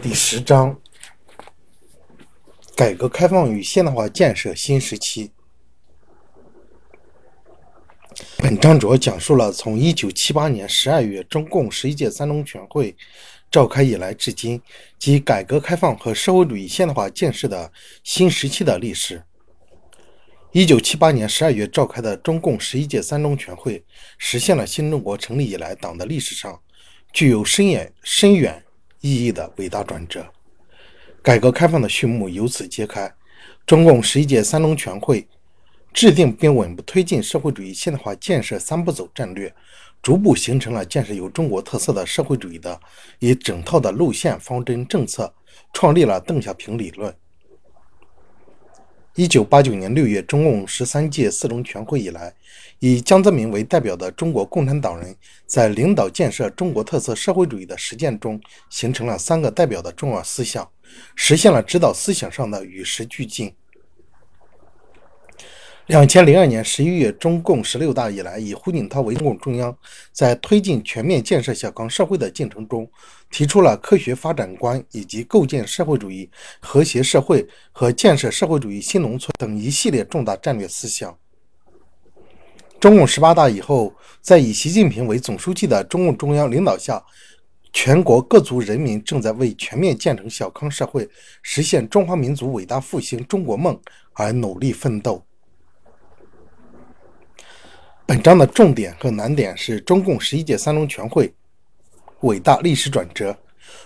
第十章：改革开放与现代化建设新时期。本章主要讲述了从1978年12月中共十一届三中全会召开以来至今，及改革开放和社会主义现代化建设的新时期的历史。1978年12月召开的中共十一届三中全会，实现了新中国成立以来党的历史上具有深远深远。意义的伟大转折，改革开放的序幕由此揭开。中共十一届三中全会制定并稳步推进社会主义现代化建设三步走战略，逐步形成了建设有中国特色的社会主义的一整套的路线方针政策，创立了邓小平理论。一九八九年六月，中共十三届四中全会以来，以江泽民为代表的中国共产党人，在领导建设中国特色社会主义的实践中，形成了三个代表的重要思想，实现了指导思想上的与时俱进。两千零二年十一月，中共十六大以来，以胡锦涛为中共中央，在推进全面建设小康社会的进程中，提出了科学发展观以及构建社会主义和谐社会和建设社会主义新农村等一系列重大战略思想。中共十八大以后，在以习近平为总书记的中共中央领导下，全国各族人民正在为全面建成小康社会、实现中华民族伟大复兴中国梦而努力奋斗。本章的重点和难点是中共十一届三中全会伟大历史转折、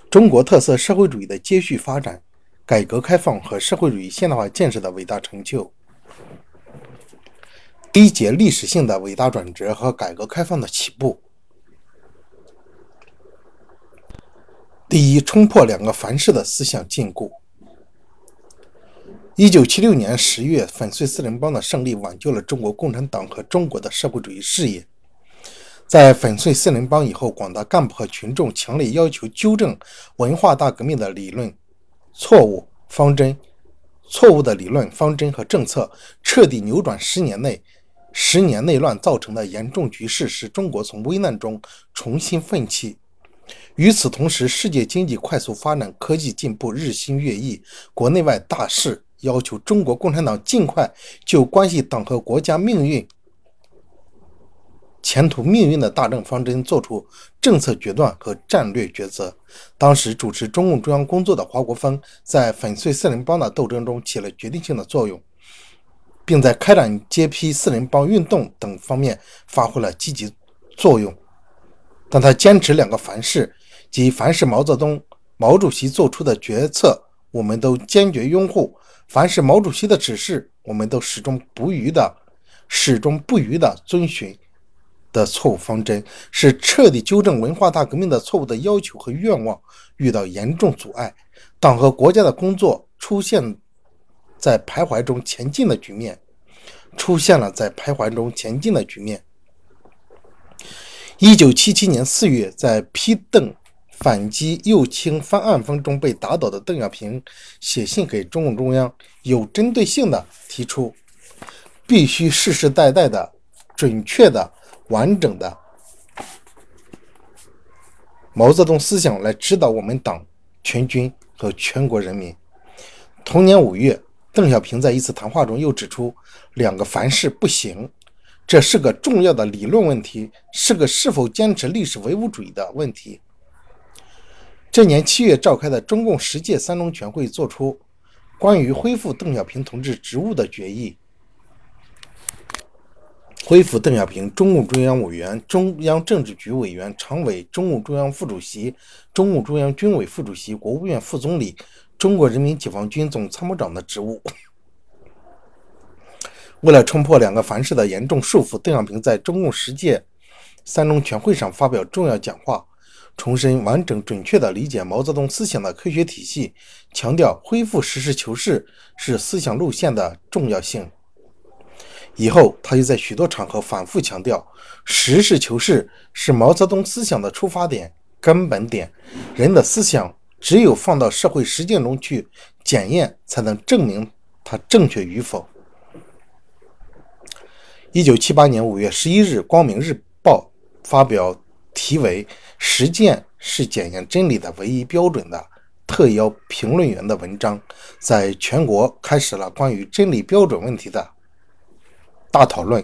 中国特色社会主义的接续发展、改革开放和社会主义现代化建设的伟大成就。第一节历史性的伟大转折和改革开放的起步。第一，冲破两个凡是的思想禁锢。一九七六年十月，粉碎四人帮的胜利挽救了中国共产党和中国的社会主义事业。在粉碎四人帮以后，广大干部和群众强烈要求纠正文化大革命的理论错误方针、错误的理论方针和政策，彻底扭转十年内十年内乱造成的严重局势，使中国从危难中重新奋起。与此同时，世界经济快速发展，科技进步日新月异，国内外大势。要求中国共产党尽快就关系党和国家命运、前途命运的大政方针作出政策决断和战略抉择。当时主持中共中央工作的华国锋，在粉碎四人帮的斗争中起了决定性的作用，并在开展揭批四人帮运动等方面发挥了积极作用。但他坚持两个凡是，即凡是毛泽东、毛主席做出的决策，我们都坚决拥护。凡是毛主席的指示，我们都始终不渝的、始终不渝的遵循的错误方针，是彻底纠正文化大革命的错误的要求和愿望遇到严重阻碍，党和国家的工作出现在徘徊中前进的局面，出现了在徘徊中前进的局面。一九七七年四月，在批邓。反击右倾翻案风中被打倒的邓小平写信给中共中央，有针对性的提出，必须世世代代的、准确的、完整的毛泽东思想来指导我们党全军和全国人民。同年五月，邓小平在一次谈话中又指出，两个凡是不行，这是个重要的理论问题，是个是否坚持历史唯物主义的问题。这年七月召开的中共十届三中全会作出关于恢复邓小平同志职务的决议，恢复邓小平中共中央委员、中央政治局委员、常委、中共中央副主席、中共中央军委副主席、国务院副总理、中国人民解放军总参谋长的职务。为了冲破两个凡是的严重束缚，邓小平在中共十届三中全会上发表重要讲话。重申完整准确地理解毛泽东思想的科学体系，强调恢复实事求是是思想路线的重要性。以后，他又在许多场合反复强调，实事求是是毛泽东思想的出发点、根本点。人的思想只有放到社会实践中去检验，才能证明它正确与否。一九七八年五月十一日，《光明日报》发表题为。实践是检验真理的唯一标准的特邀评论员的文章，在全国开始了关于真理标准问题的大讨论。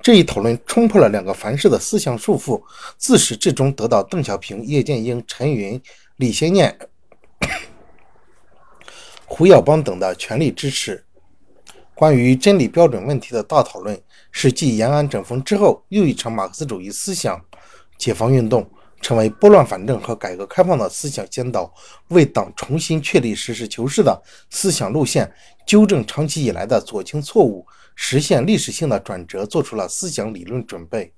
这一讨论冲破了两个凡是的思想束缚，自始至终得到邓小平、叶剑英、陈云、李先念、胡耀邦等的全力支持。关于真理标准问题的大讨论，是继延安整风之后又一场马克思主义思想解放运动，成为拨乱反正和改革开放的思想先导，为党重新确立实事求是的思想路线，纠正长期以来的左倾错误。实现历史性的转折，做出了思想理论准备。